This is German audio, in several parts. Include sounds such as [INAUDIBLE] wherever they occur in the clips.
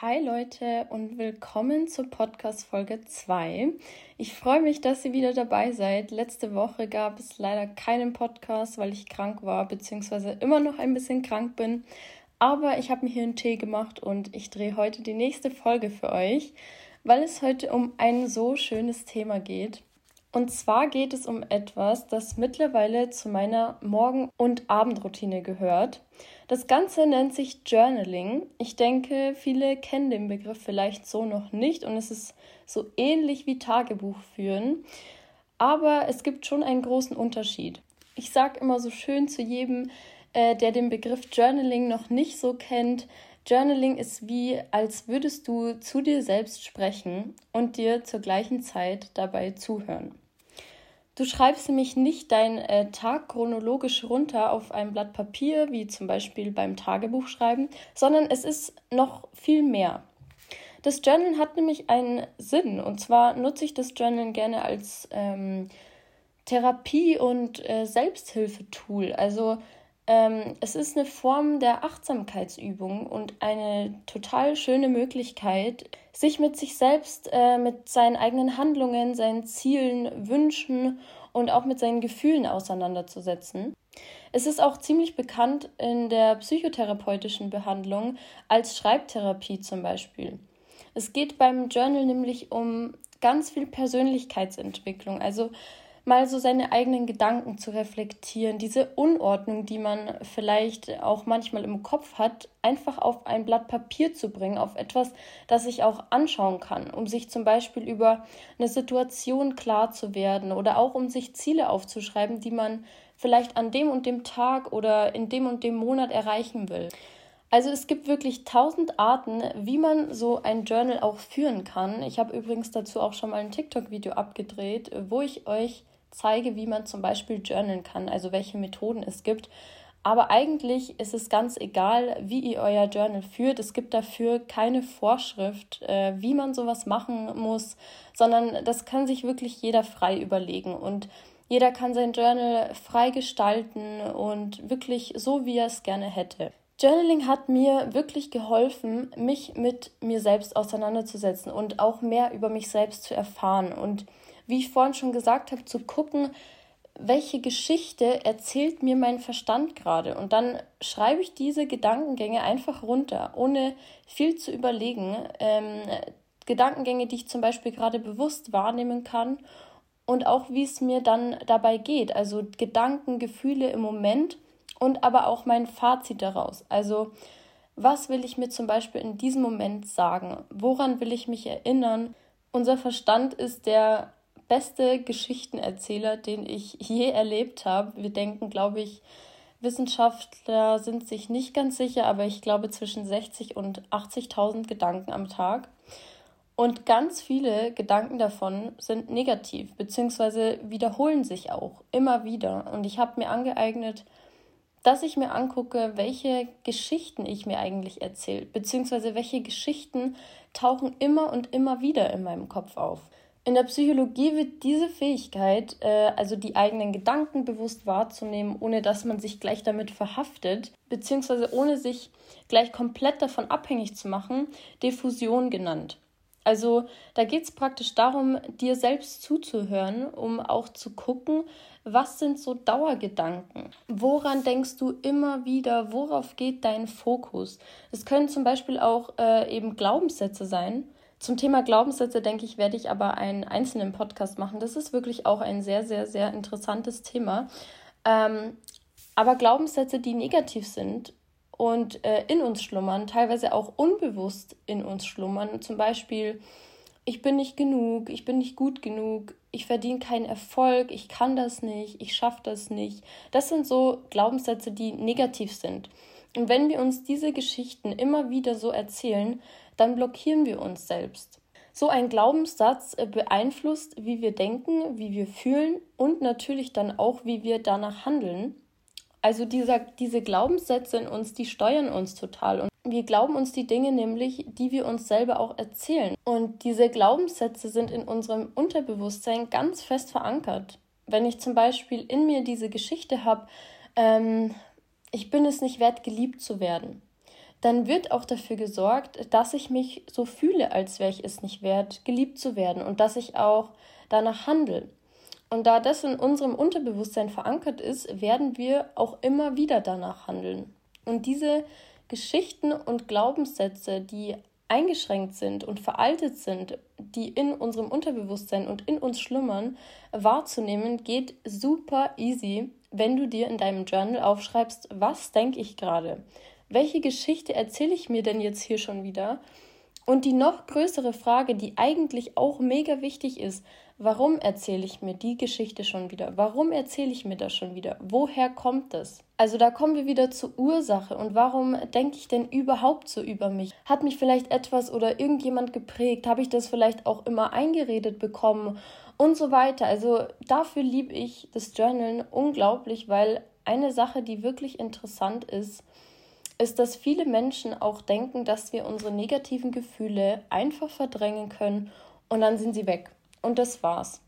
Hi Leute und willkommen zur Podcast Folge 2. Ich freue mich, dass ihr wieder dabei seid. Letzte Woche gab es leider keinen Podcast, weil ich krank war, beziehungsweise immer noch ein bisschen krank bin. Aber ich habe mir hier einen Tee gemacht und ich drehe heute die nächste Folge für euch, weil es heute um ein so schönes Thema geht. Und zwar geht es um etwas, das mittlerweile zu meiner Morgen- und Abendroutine gehört. Das Ganze nennt sich Journaling. Ich denke, viele kennen den Begriff vielleicht so noch nicht und es ist so ähnlich wie Tagebuch führen. Aber es gibt schon einen großen Unterschied. Ich sage immer so schön zu jedem, äh, der den Begriff Journaling noch nicht so kennt, Journaling ist wie, als würdest du zu dir selbst sprechen und dir zur gleichen Zeit dabei zuhören. Du schreibst nämlich nicht deinen äh, Tag chronologisch runter auf ein Blatt Papier, wie zum Beispiel beim Tagebuchschreiben, sondern es ist noch viel mehr. Das Journal hat nämlich einen Sinn und zwar nutze ich das Journal gerne als ähm, Therapie- und äh, Selbsthilfetool. Also ähm, es ist eine Form der Achtsamkeitsübung und eine total schöne Möglichkeit, sich mit sich selbst, äh, mit seinen eigenen Handlungen, seinen Zielen, Wünschen und auch mit seinen Gefühlen auseinanderzusetzen. Es ist auch ziemlich bekannt in der psychotherapeutischen Behandlung als Schreibtherapie zum Beispiel. Es geht beim Journal nämlich um ganz viel Persönlichkeitsentwicklung. Also mal so seine eigenen Gedanken zu reflektieren, diese Unordnung, die man vielleicht auch manchmal im Kopf hat, einfach auf ein Blatt Papier zu bringen, auf etwas, das ich auch anschauen kann, um sich zum Beispiel über eine Situation klar zu werden oder auch um sich Ziele aufzuschreiben, die man vielleicht an dem und dem Tag oder in dem und dem Monat erreichen will. Also es gibt wirklich tausend Arten, wie man so ein Journal auch führen kann. Ich habe übrigens dazu auch schon mal ein TikTok-Video abgedreht, wo ich euch zeige, wie man zum Beispiel journalen kann, also welche Methoden es gibt. Aber eigentlich ist es ganz egal, wie ihr euer Journal führt. Es gibt dafür keine Vorschrift, äh, wie man sowas machen muss, sondern das kann sich wirklich jeder frei überlegen. Und jeder kann sein Journal frei gestalten und wirklich so, wie er es gerne hätte. Journaling hat mir wirklich geholfen, mich mit mir selbst auseinanderzusetzen und auch mehr über mich selbst zu erfahren. Und wie ich vorhin schon gesagt habe, zu gucken, welche Geschichte erzählt mir mein Verstand gerade. Und dann schreibe ich diese Gedankengänge einfach runter, ohne viel zu überlegen. Ähm, Gedankengänge, die ich zum Beispiel gerade bewusst wahrnehmen kann und auch wie es mir dann dabei geht. Also Gedanken, Gefühle im Moment und aber auch mein Fazit daraus. Also was will ich mir zum Beispiel in diesem Moment sagen? Woran will ich mich erinnern? Unser Verstand ist der beste Geschichtenerzähler, den ich je erlebt habe. Wir denken, glaube ich, Wissenschaftler sind sich nicht ganz sicher, aber ich glaube zwischen 60 und 80.000 Gedanken am Tag. Und ganz viele Gedanken davon sind negativ, beziehungsweise wiederholen sich auch immer wieder. Und ich habe mir angeeignet, dass ich mir angucke, welche Geschichten ich mir eigentlich erzähle, beziehungsweise welche Geschichten tauchen immer und immer wieder in meinem Kopf auf. In der Psychologie wird diese Fähigkeit, äh, also die eigenen Gedanken bewusst wahrzunehmen, ohne dass man sich gleich damit verhaftet, beziehungsweise ohne sich gleich komplett davon abhängig zu machen, Diffusion genannt. Also da geht es praktisch darum, dir selbst zuzuhören, um auch zu gucken, was sind so Dauergedanken? Woran denkst du immer wieder? Worauf geht dein Fokus? Es können zum Beispiel auch äh, eben Glaubenssätze sein, zum Thema Glaubenssätze, denke ich, werde ich aber einen einzelnen Podcast machen. Das ist wirklich auch ein sehr, sehr, sehr interessantes Thema. Ähm, aber Glaubenssätze, die negativ sind und äh, in uns schlummern, teilweise auch unbewusst in uns schlummern, zum Beispiel, ich bin nicht genug, ich bin nicht gut genug, ich verdiene keinen Erfolg, ich kann das nicht, ich schaffe das nicht. Das sind so Glaubenssätze, die negativ sind. Und wenn wir uns diese Geschichten immer wieder so erzählen, dann blockieren wir uns selbst. So ein Glaubenssatz äh, beeinflusst, wie wir denken, wie wir fühlen und natürlich dann auch, wie wir danach handeln. Also dieser, diese Glaubenssätze in uns, die steuern uns total. Und wir glauben uns die Dinge nämlich, die wir uns selber auch erzählen. Und diese Glaubenssätze sind in unserem Unterbewusstsein ganz fest verankert. Wenn ich zum Beispiel in mir diese Geschichte habe, ähm, ich bin es nicht wert, geliebt zu werden, dann wird auch dafür gesorgt, dass ich mich so fühle, als wäre ich es nicht wert, geliebt zu werden und dass ich auch danach handle. Und da das in unserem Unterbewusstsein verankert ist, werden wir auch immer wieder danach handeln. Und diese Geschichten und Glaubenssätze, die eingeschränkt sind und veraltet sind, die in unserem Unterbewusstsein und in uns schlummern, wahrzunehmen, geht super easy, wenn du dir in deinem Journal aufschreibst, was denke ich gerade? Welche Geschichte erzähle ich mir denn jetzt hier schon wieder? Und die noch größere Frage, die eigentlich auch mega wichtig ist, warum erzähle ich mir die Geschichte schon wieder? Warum erzähle ich mir das schon wieder? Woher kommt das? Also da kommen wir wieder zur Ursache und warum denke ich denn überhaupt so über mich? Hat mich vielleicht etwas oder irgendjemand geprägt? Habe ich das vielleicht auch immer eingeredet bekommen? Und so weiter. Also dafür liebe ich das Journalen unglaublich, weil eine Sache, die wirklich interessant ist, ist, dass viele Menschen auch denken, dass wir unsere negativen Gefühle einfach verdrängen können und dann sind sie weg. Und das war's.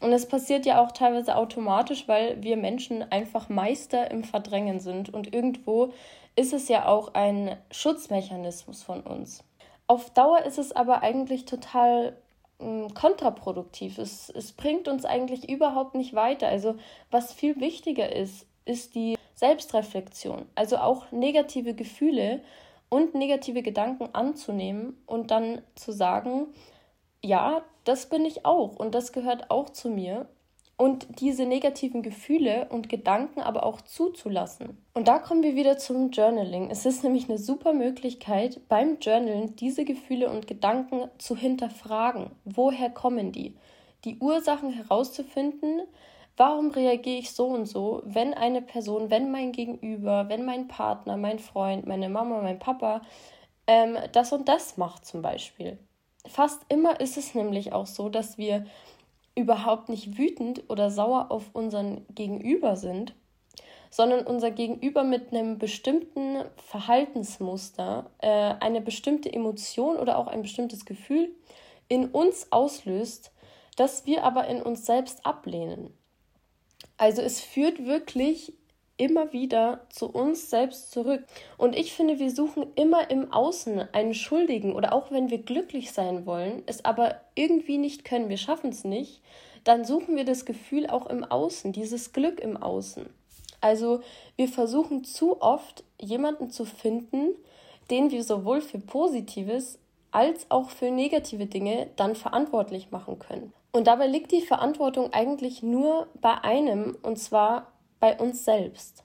Und es passiert ja auch teilweise automatisch, weil wir Menschen einfach Meister im Verdrängen sind. Und irgendwo ist es ja auch ein Schutzmechanismus von uns. Auf Dauer ist es aber eigentlich total äh, kontraproduktiv. Es, es bringt uns eigentlich überhaupt nicht weiter. Also was viel wichtiger ist, ist die Selbstreflexion, also auch negative Gefühle und negative Gedanken anzunehmen und dann zu sagen, ja, das bin ich auch und das gehört auch zu mir und diese negativen Gefühle und Gedanken aber auch zuzulassen. Und da kommen wir wieder zum Journaling. Es ist nämlich eine super Möglichkeit, beim Journalen diese Gefühle und Gedanken zu hinterfragen. Woher kommen die? Die Ursachen herauszufinden, Warum reagiere ich so und so, wenn eine Person, wenn mein Gegenüber, wenn mein Partner, mein Freund, meine Mama, mein Papa ähm, das und das macht zum Beispiel? Fast immer ist es nämlich auch so, dass wir überhaupt nicht wütend oder sauer auf unseren Gegenüber sind, sondern unser Gegenüber mit einem bestimmten Verhaltensmuster äh, eine bestimmte Emotion oder auch ein bestimmtes Gefühl in uns auslöst, das wir aber in uns selbst ablehnen. Also es führt wirklich immer wieder zu uns selbst zurück. Und ich finde, wir suchen immer im Außen einen Schuldigen oder auch wenn wir glücklich sein wollen, es aber irgendwie nicht können, wir schaffen es nicht, dann suchen wir das Gefühl auch im Außen, dieses Glück im Außen. Also wir versuchen zu oft jemanden zu finden, den wir sowohl für Positives als auch für negative Dinge dann verantwortlich machen können. Und dabei liegt die Verantwortung eigentlich nur bei einem, und zwar bei uns selbst.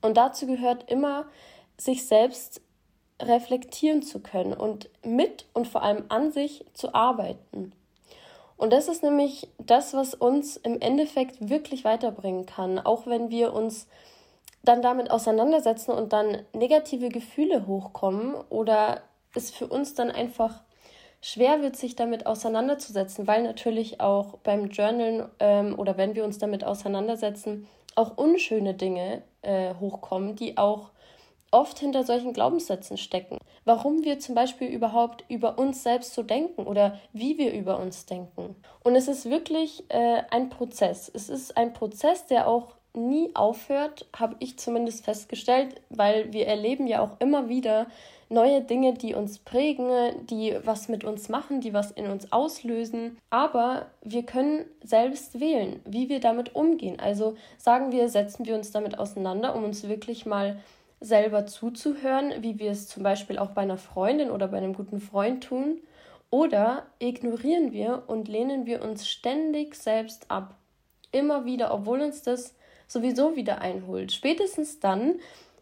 Und dazu gehört immer, sich selbst reflektieren zu können und mit und vor allem an sich zu arbeiten. Und das ist nämlich das, was uns im Endeffekt wirklich weiterbringen kann, auch wenn wir uns dann damit auseinandersetzen und dann negative Gefühle hochkommen oder es für uns dann einfach schwer wird, sich damit auseinanderzusetzen, weil natürlich auch beim Journalen ähm, oder wenn wir uns damit auseinandersetzen, auch unschöne Dinge äh, hochkommen, die auch oft hinter solchen Glaubenssätzen stecken. Warum wir zum Beispiel überhaupt über uns selbst so denken oder wie wir über uns denken. Und es ist wirklich äh, ein Prozess. Es ist ein Prozess, der auch nie aufhört, habe ich zumindest festgestellt, weil wir erleben ja auch immer wieder neue Dinge, die uns prägen, die was mit uns machen, die was in uns auslösen. Aber wir können selbst wählen, wie wir damit umgehen. Also sagen wir, setzen wir uns damit auseinander, um uns wirklich mal selber zuzuhören, wie wir es zum Beispiel auch bei einer Freundin oder bei einem guten Freund tun. Oder ignorieren wir und lehnen wir uns ständig selbst ab. Immer wieder, obwohl uns das sowieso wieder einholt. Spätestens dann,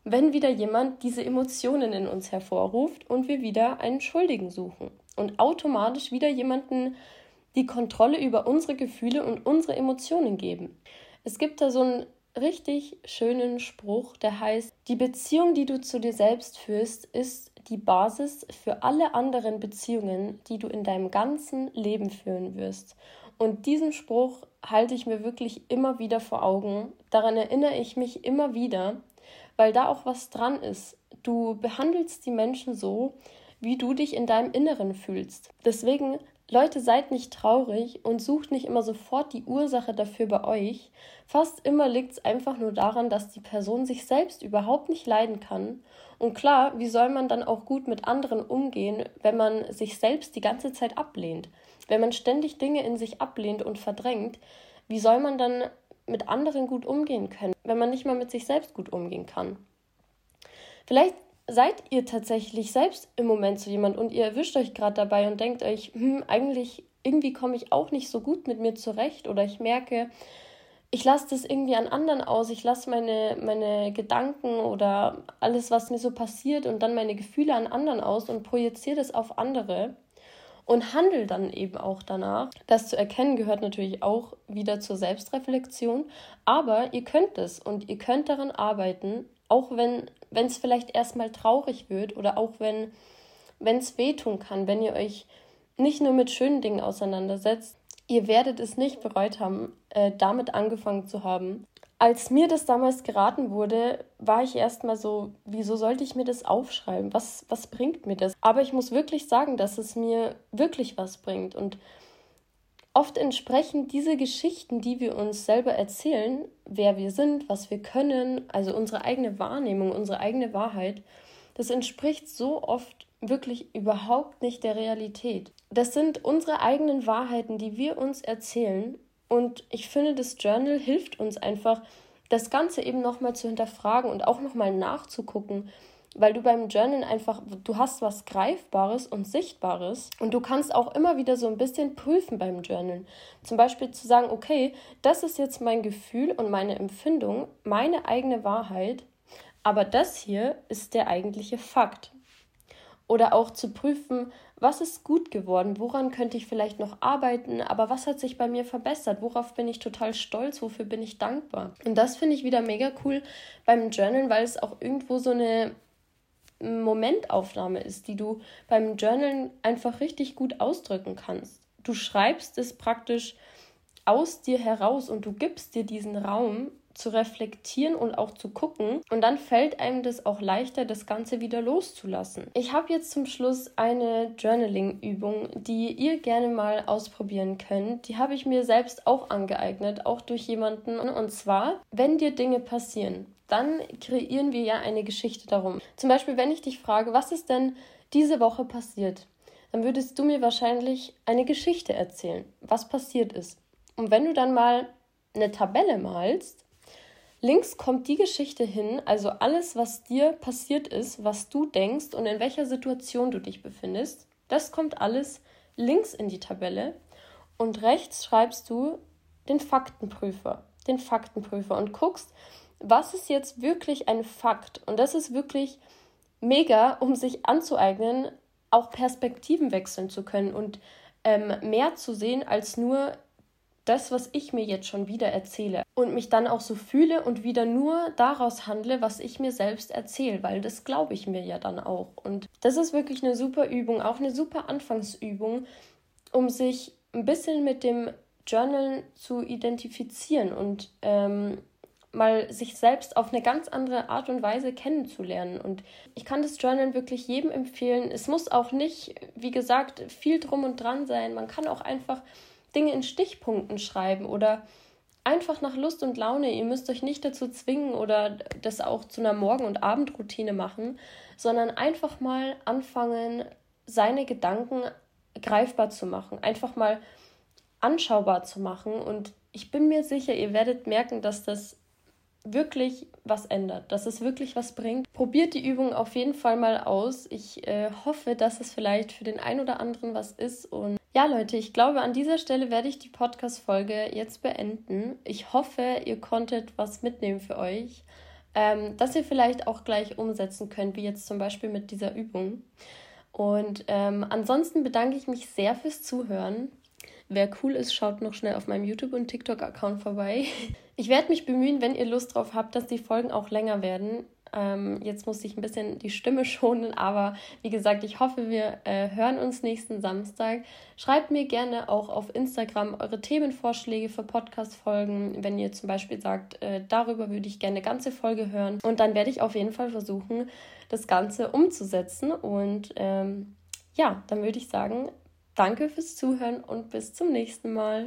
wenn wieder jemand diese Emotionen in uns hervorruft und wir wieder einen Schuldigen suchen und automatisch wieder jemanden die Kontrolle über unsere Gefühle und unsere Emotionen geben. Es gibt da so einen richtig schönen Spruch, der heißt, die Beziehung, die du zu dir selbst führst, ist die Basis für alle anderen Beziehungen, die du in deinem ganzen Leben führen wirst. Und diesen Spruch halte ich mir wirklich immer wieder vor Augen. Daran erinnere ich mich immer wieder, weil da auch was dran ist. Du behandelst die Menschen so, wie du dich in deinem Inneren fühlst. Deswegen Leute, seid nicht traurig und sucht nicht immer sofort die Ursache dafür bei euch. Fast immer liegt es einfach nur daran, dass die Person sich selbst überhaupt nicht leiden kann. Und klar, wie soll man dann auch gut mit anderen umgehen, wenn man sich selbst die ganze Zeit ablehnt? Wenn man ständig Dinge in sich ablehnt und verdrängt, wie soll man dann mit anderen gut umgehen können, wenn man nicht mal mit sich selbst gut umgehen kann? Vielleicht seid ihr tatsächlich selbst im Moment so jemand und ihr erwischt euch gerade dabei und denkt euch, hm, eigentlich irgendwie komme ich auch nicht so gut mit mir zurecht oder ich merke, ich lasse das irgendwie an anderen aus, ich lasse meine, meine Gedanken oder alles, was mir so passiert und dann meine Gefühle an anderen aus und projiziere das auf andere und handle dann eben auch danach. Das zu erkennen gehört natürlich auch wieder zur Selbstreflexion, aber ihr könnt es und ihr könnt daran arbeiten, auch wenn es vielleicht erstmal traurig wird oder auch wenn es wehtun kann, wenn ihr euch nicht nur mit schönen Dingen auseinandersetzt, ihr werdet es nicht bereut haben, äh, damit angefangen zu haben. Als mir das damals geraten wurde, war ich erstmal so, wieso sollte ich mir das aufschreiben? Was, was bringt mir das? Aber ich muss wirklich sagen, dass es mir wirklich was bringt. Und Oft entsprechen diese Geschichten, die wir uns selber erzählen, wer wir sind, was wir können, also unsere eigene Wahrnehmung, unsere eigene Wahrheit, das entspricht so oft wirklich überhaupt nicht der Realität. Das sind unsere eigenen Wahrheiten, die wir uns erzählen. Und ich finde, das Journal hilft uns einfach, das Ganze eben nochmal zu hinterfragen und auch nochmal nachzugucken, weil du beim Journalen einfach, du hast was Greifbares und Sichtbares und du kannst auch immer wieder so ein bisschen prüfen beim Journalen. Zum Beispiel zu sagen, okay, das ist jetzt mein Gefühl und meine Empfindung, meine eigene Wahrheit, aber das hier ist der eigentliche Fakt. Oder auch zu prüfen, was ist gut geworden, woran könnte ich vielleicht noch arbeiten, aber was hat sich bei mir verbessert, worauf bin ich total stolz, wofür bin ich dankbar. Und das finde ich wieder mega cool beim Journalen, weil es auch irgendwo so eine Momentaufnahme ist, die du beim Journalen einfach richtig gut ausdrücken kannst. Du schreibst es praktisch aus dir heraus und du gibst dir diesen Raum zu reflektieren und auch zu gucken. Und dann fällt einem das auch leichter, das Ganze wieder loszulassen. Ich habe jetzt zum Schluss eine Journaling-Übung, die ihr gerne mal ausprobieren könnt. Die habe ich mir selbst auch angeeignet, auch durch jemanden. Und zwar, wenn dir Dinge passieren, dann kreieren wir ja eine Geschichte darum. Zum Beispiel, wenn ich dich frage, was ist denn diese Woche passiert, dann würdest du mir wahrscheinlich eine Geschichte erzählen, was passiert ist. Und wenn du dann mal eine Tabelle malst, links kommt die Geschichte hin, also alles, was dir passiert ist, was du denkst und in welcher Situation du dich befindest, das kommt alles links in die Tabelle und rechts schreibst du den Faktenprüfer, den Faktenprüfer und guckst, was ist jetzt wirklich ein Fakt? Und das ist wirklich mega, um sich anzueignen, auch Perspektiven wechseln zu können und ähm, mehr zu sehen als nur das, was ich mir jetzt schon wieder erzähle und mich dann auch so fühle und wieder nur daraus handle, was ich mir selbst erzähle, weil das glaube ich mir ja dann auch. Und das ist wirklich eine super Übung, auch eine super Anfangsübung, um sich ein bisschen mit dem Journal zu identifizieren und ähm, mal sich selbst auf eine ganz andere Art und Weise kennenzulernen. Und ich kann das Journal wirklich jedem empfehlen. Es muss auch nicht, wie gesagt, viel drum und dran sein. Man kann auch einfach Dinge in Stichpunkten schreiben oder einfach nach Lust und Laune. Ihr müsst euch nicht dazu zwingen oder das auch zu einer Morgen- und Abendroutine machen, sondern einfach mal anfangen, seine Gedanken greifbar zu machen. Einfach mal anschaubar zu machen. Und ich bin mir sicher, ihr werdet merken, dass das wirklich was ändert, dass es wirklich was bringt. Probiert die Übung auf jeden Fall mal aus. Ich äh, hoffe, dass es vielleicht für den einen oder anderen was ist. Und ja, Leute, ich glaube, an dieser Stelle werde ich die Podcast-Folge jetzt beenden. Ich hoffe, ihr konntet was mitnehmen für euch, ähm, dass ihr vielleicht auch gleich umsetzen könnt, wie jetzt zum Beispiel mit dieser Übung. Und ähm, ansonsten bedanke ich mich sehr fürs Zuhören. Wer cool ist, schaut noch schnell auf meinem YouTube- und TikTok-Account vorbei. [LAUGHS] Ich werde mich bemühen, wenn ihr Lust drauf habt, dass die Folgen auch länger werden. Ähm, jetzt muss ich ein bisschen die Stimme [LAUGHS] schonen, aber wie gesagt, ich hoffe, wir äh, hören uns nächsten Samstag. Schreibt mir gerne auch auf Instagram eure Themenvorschläge für Podcast-Folgen, wenn ihr zum Beispiel sagt, äh, darüber würde ich gerne eine ganze Folge hören. Und dann werde ich auf jeden Fall versuchen, das Ganze umzusetzen. Und ähm, ja, dann würde ich sagen, Danke fürs Zuhören und bis zum nächsten Mal.